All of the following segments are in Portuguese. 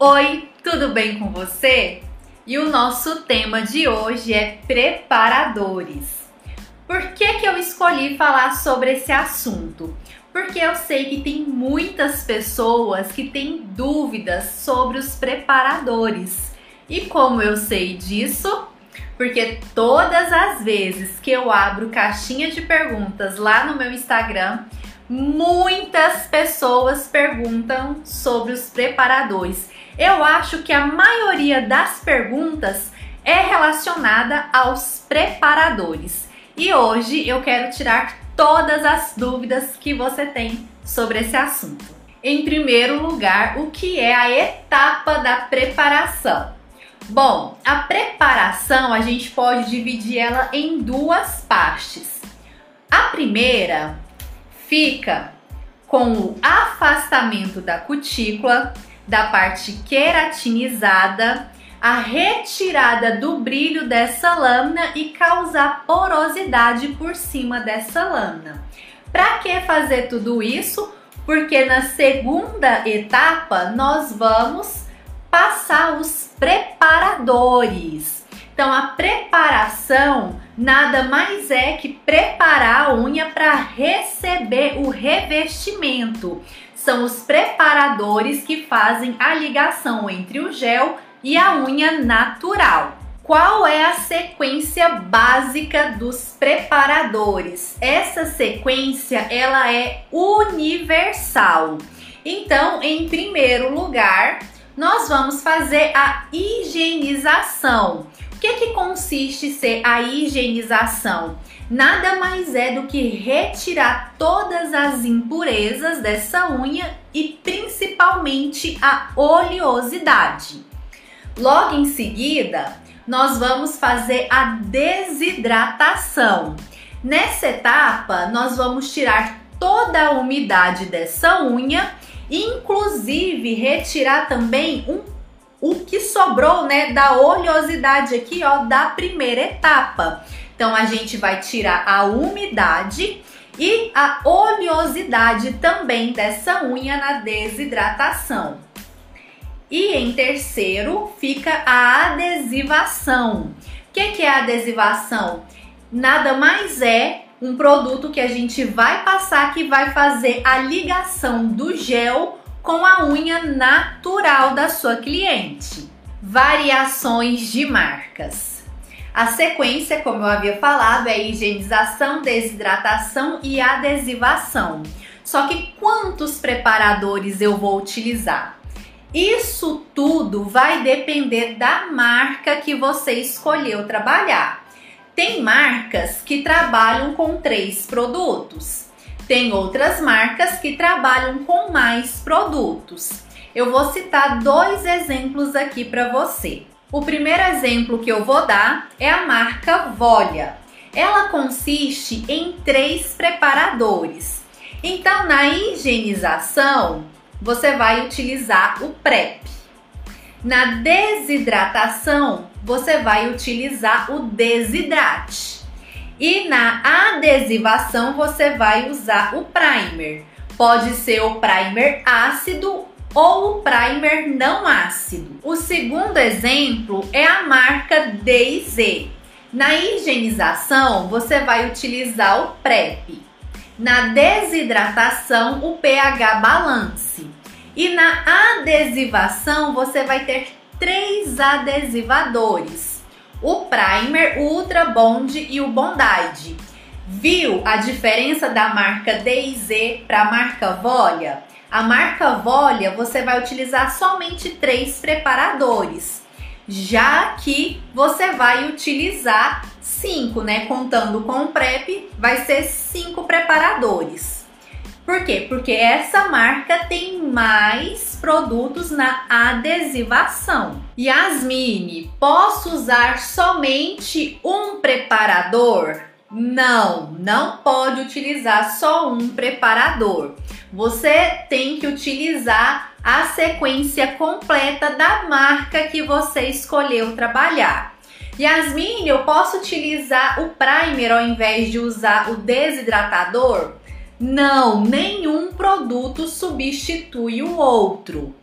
Oi, tudo bem com você? E o nosso tema de hoje é preparadores. Por que, que eu escolhi falar sobre esse assunto? Porque eu sei que tem muitas pessoas que têm dúvidas sobre os preparadores. E como eu sei disso? Porque todas as vezes que eu abro caixinha de perguntas lá no meu Instagram, muitas pessoas perguntam sobre os preparadores eu acho que a maioria das perguntas é relacionada aos preparadores. E hoje eu quero tirar todas as dúvidas que você tem sobre esse assunto. Em primeiro lugar, o que é a etapa da preparação? Bom, a preparação a gente pode dividir ela em duas partes. A primeira fica com o afastamento da cutícula, da parte queratinizada, a retirada do brilho dessa lâmina e causar porosidade por cima dessa lâmina. Para que fazer tudo isso? Porque na segunda etapa nós vamos passar os preparadores. Então a preparação nada mais é que preparar a unha para receber o revestimento são os preparadores que fazem a ligação entre o gel e a unha natural. Qual é a sequência básica dos preparadores? Essa sequência ela é universal. Então, em primeiro lugar, nós vamos fazer a higienização. O que, que consiste ser a higienização? Nada mais é do que retirar todas as impurezas dessa unha e principalmente a oleosidade. Logo em seguida, nós vamos fazer a desidratação. Nessa etapa, nós vamos tirar toda a umidade dessa unha, inclusive retirar também um, o que sobrou, né, da oleosidade aqui, ó, da primeira etapa. Então a gente vai tirar a umidade e a oleosidade também dessa unha na desidratação. E em terceiro fica a adesivação. O que, que é a adesivação? Nada mais é um produto que a gente vai passar que vai fazer a ligação do gel com a unha natural da sua cliente. Variações de marcas. A sequência, como eu havia falado, é higienização, desidratação e adesivação. Só que quantos preparadores eu vou utilizar? Isso tudo vai depender da marca que você escolheu trabalhar. Tem marcas que trabalham com três produtos, tem outras marcas que trabalham com mais produtos. Eu vou citar dois exemplos aqui para você. O primeiro exemplo que eu vou dar é a marca Volia. Ela consiste em três preparadores. Então, na higienização, você vai utilizar o PrEP. Na desidratação, você vai utilizar o Desidrate. E na adesivação, você vai usar o primer. Pode ser o primer ácido ou o primer não ácido. O segundo exemplo é a marca D&Z. Na higienização, você vai utilizar o PrEP. Na desidratação, o pH Balance. E na adesivação, você vai ter três adesivadores: o Primer, o Ultra Bond e o Bondide. Viu a diferença da marca D&Z para a marca Volia? A marca Volia você vai utilizar somente três preparadores, já que você vai utilizar cinco, né? Contando com o PrEP, vai ser cinco preparadores. Por quê? Porque essa marca tem mais produtos na adesivação. Yasmine, posso usar somente um preparador? Não, não pode utilizar só um preparador você tem que utilizar a sequência completa da marca que você escolheu trabalhar. Yasmin, eu posso utilizar o primer ao invés de usar o desidratador? Não, nenhum produto substitui o outro.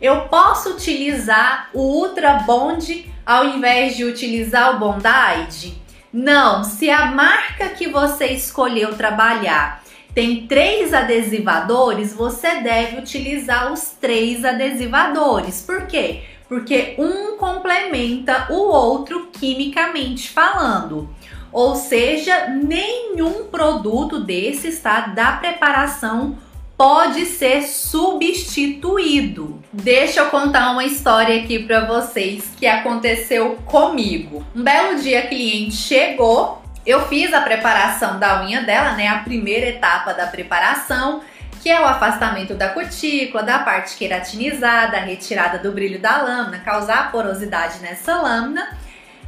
Eu posso utilizar o Ultra Bond ao invés de utilizar o Bondide? Não, se a marca que você escolheu trabalhar tem três adesivadores, você deve utilizar os três adesivadores. Por quê? Porque um complementa o outro quimicamente falando. Ou seja, nenhum produto desses, tá, da preparação pode ser substituído. Deixa eu contar uma história aqui para vocês que aconteceu comigo. Um belo dia a cliente chegou, eu fiz a preparação da unha dela, né, a primeira etapa da preparação, que é o afastamento da cutícula, da parte queratinizada, a retirada do brilho da lâmina, causar porosidade nessa lâmina.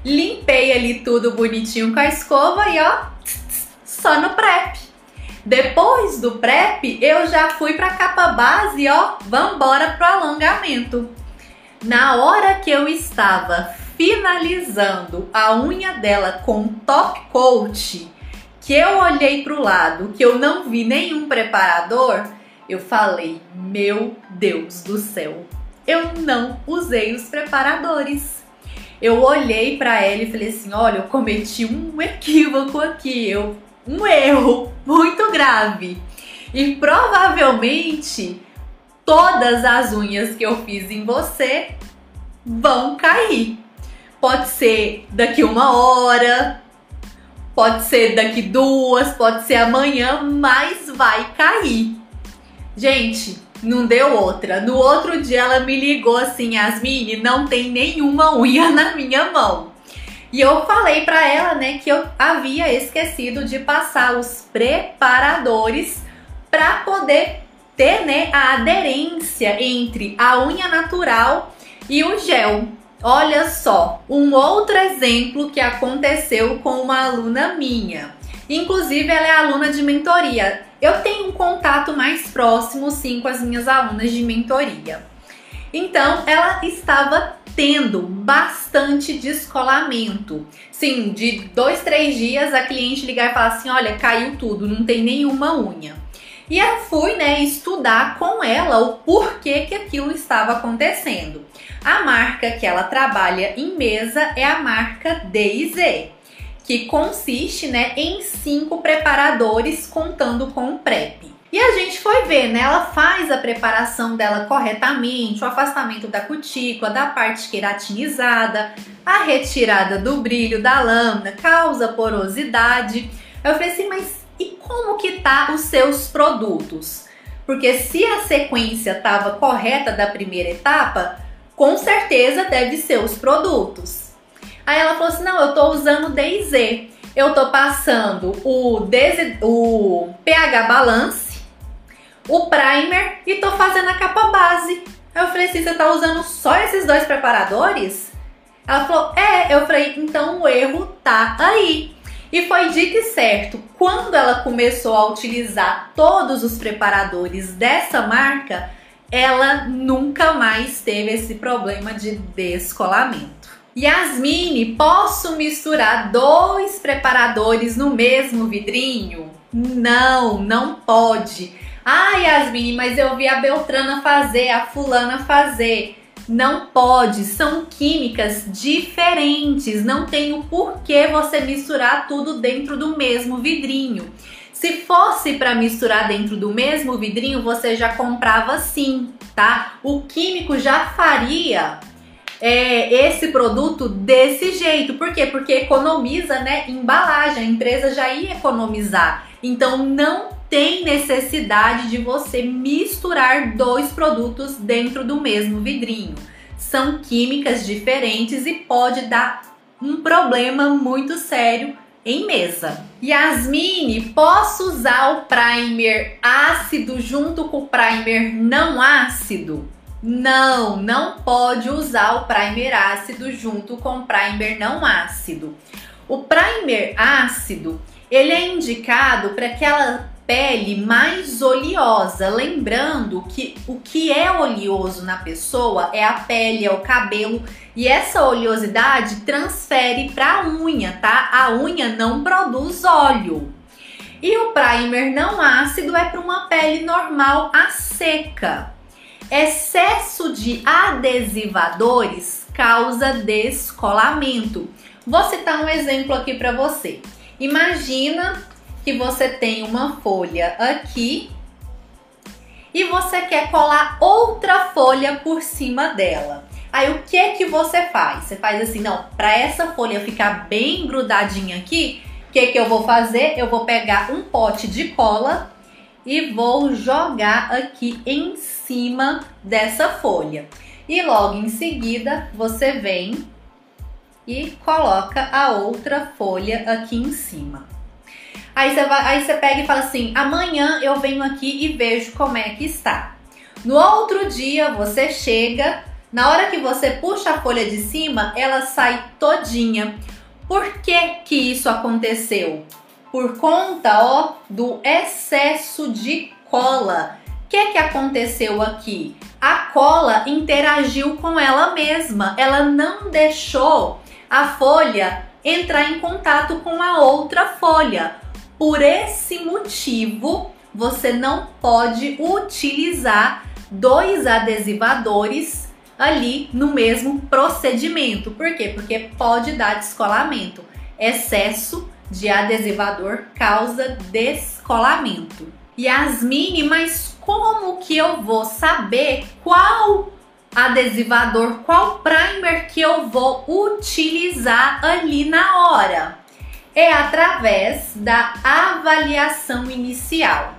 Limpei ali tudo bonitinho com a escova e ó, só no prep. Depois do prep, eu já fui para capa base, ó, vambora pro alongamento. Na hora que eu estava finalizando a unha dela com top coat, que eu olhei pro lado, que eu não vi nenhum preparador, eu falei: "Meu Deus do céu, eu não usei os preparadores". Eu olhei para ela e falei assim: "Olha, eu cometi um equívoco aqui. Eu um erro muito grave. E provavelmente todas as unhas que eu fiz em você vão cair. Pode ser daqui uma hora, pode ser daqui duas, pode ser amanhã, mas vai cair. Gente, não deu outra. No outro dia ela me ligou assim, Yasmine, não tem nenhuma unha na minha mão. E eu falei para ela, né, que eu havia esquecido de passar os preparadores para poder ter, né, a aderência entre a unha natural e o gel. Olha só, um outro exemplo que aconteceu com uma aluna minha. Inclusive, ela é aluna de mentoria. Eu tenho um contato mais próximo, sim, com as minhas alunas de mentoria. Então, ela estava tendo bastante descolamento. Sim, de dois, três dias a cliente ligar e falar assim: olha, caiu tudo, não tem nenhuma unha. E eu fui, né, estudar com ela o porquê que aquilo estava acontecendo. A marca que ela trabalha em mesa é a marca DZ, que consiste, né, em cinco preparadores contando com o PrEP. E a gente foi ver, né? Ela faz a preparação dela corretamente, o afastamento da cutícula, da parte queratinizada, a retirada do brilho da lâmina, causa porosidade. Eu falei assim, mas e como que tá os seus produtos? Porque se a sequência estava correta da primeira etapa, com certeza deve ser os produtos. Aí ela falou assim: não, eu tô usando DZ. Eu tô passando o, o pH Balance o primer e tô fazendo a capa base. Eu falei assim, você tá usando só esses dois preparadores? Ela falou, é. Eu falei, então o erro tá aí. E foi dito e certo, quando ela começou a utilizar todos os preparadores dessa marca, ela nunca mais teve esse problema de descolamento. Yasmine, posso misturar dois preparadores no mesmo vidrinho? Não, não pode. Ah, Yasmin, mas eu vi a Beltrana fazer, a fulana fazer. Não pode, são químicas diferentes, não tem o porquê você misturar tudo dentro do mesmo vidrinho. Se fosse para misturar dentro do mesmo vidrinho, você já comprava sim, tá? O químico já faria é, esse produto desse jeito. Por quê? Porque economiza, né? Embalagem, a empresa já ia economizar. Então não tem necessidade de você misturar dois produtos dentro do mesmo vidrinho. São químicas diferentes e pode dar um problema muito sério em mesa. Yasmine, posso usar o primer ácido junto com o primer não ácido? Não, não pode usar o primer ácido junto com o primer não ácido. O primer ácido, ele é indicado para aquela pele mais oleosa. Lembrando que o que é oleoso na pessoa é a pele, é o cabelo e essa oleosidade transfere para a unha, tá? A unha não produz óleo. E o primer não ácido é para uma pele normal a seca. Excesso de adesivadores causa descolamento. Vou citar um exemplo aqui para você. Imagina que você tem uma folha aqui e você quer colar outra folha por cima dela. Aí o que que você faz? Você faz assim, não, para essa folha ficar bem grudadinha aqui, o que que eu vou fazer? Eu vou pegar um pote de cola e vou jogar aqui em cima dessa folha. E logo em seguida, você vem e coloca a outra folha aqui em cima. Aí você, vai, aí você pega e fala assim: amanhã eu venho aqui e vejo como é que está. No outro dia você chega, na hora que você puxa a folha de cima, ela sai todinha. Por que que isso aconteceu? Por conta, ó, do excesso de cola. O que que aconteceu aqui? A cola interagiu com ela mesma. Ela não deixou a folha entrar em contato com a outra folha. Por esse motivo, você não pode utilizar dois adesivadores ali no mesmo procedimento. Por quê? Porque pode dar descolamento. Excesso de adesivador causa descolamento. Yasmine, mas como que eu vou saber qual adesivador, qual primer que eu vou utilizar ali na hora? É através da avaliação inicial.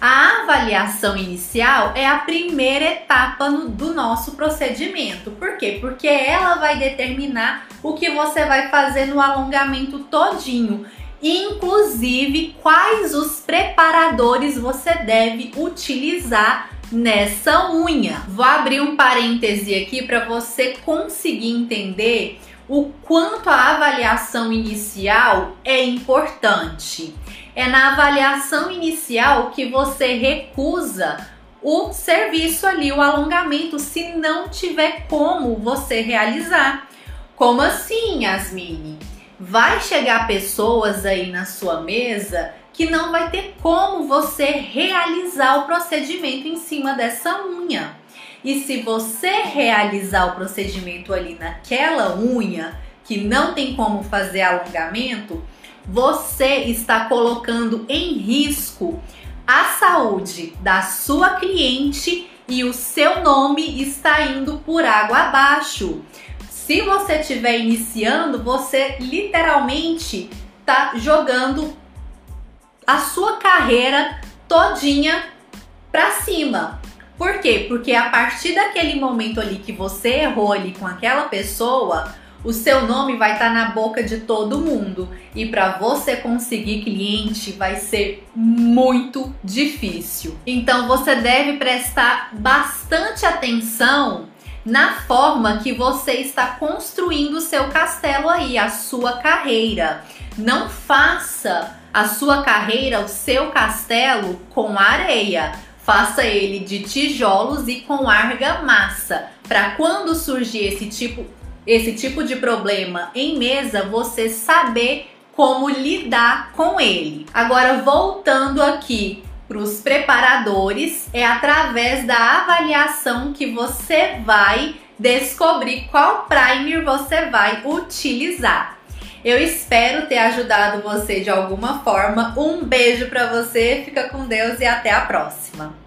A avaliação inicial é a primeira etapa no, do nosso procedimento. Por quê? Porque ela vai determinar o que você vai fazer no alongamento todinho, inclusive quais os preparadores você deve utilizar nessa unha. Vou abrir um parêntese aqui para você conseguir entender o quanto a avaliação inicial é importante. É na avaliação inicial que você recusa o serviço ali, o alongamento, se não tiver como você realizar. Como assim, Yasmine? Vai chegar pessoas aí na sua mesa que não vai ter como você realizar o procedimento em cima dessa unha. E se você realizar o procedimento ali naquela unha que não tem como fazer alongamento, você está colocando em risco a saúde da sua cliente e o seu nome está indo por água abaixo. Se você estiver iniciando, você literalmente está jogando a sua carreira todinha para cima. Por quê? Porque a partir daquele momento ali que você errou ali com aquela pessoa, o seu nome vai estar tá na boca de todo mundo e para você conseguir cliente vai ser muito difícil. Então você deve prestar bastante atenção na forma que você está construindo o seu castelo aí, a sua carreira. Não faça a sua carreira, o seu castelo com areia Faça ele de tijolos e com argamassa, para quando surgir esse tipo, esse tipo de problema em mesa, você saber como lidar com ele. Agora, voltando aqui para os preparadores, é através da avaliação que você vai descobrir qual primer você vai utilizar. Eu espero ter ajudado você de alguma forma. Um beijo para você, fica com Deus e até a próxima.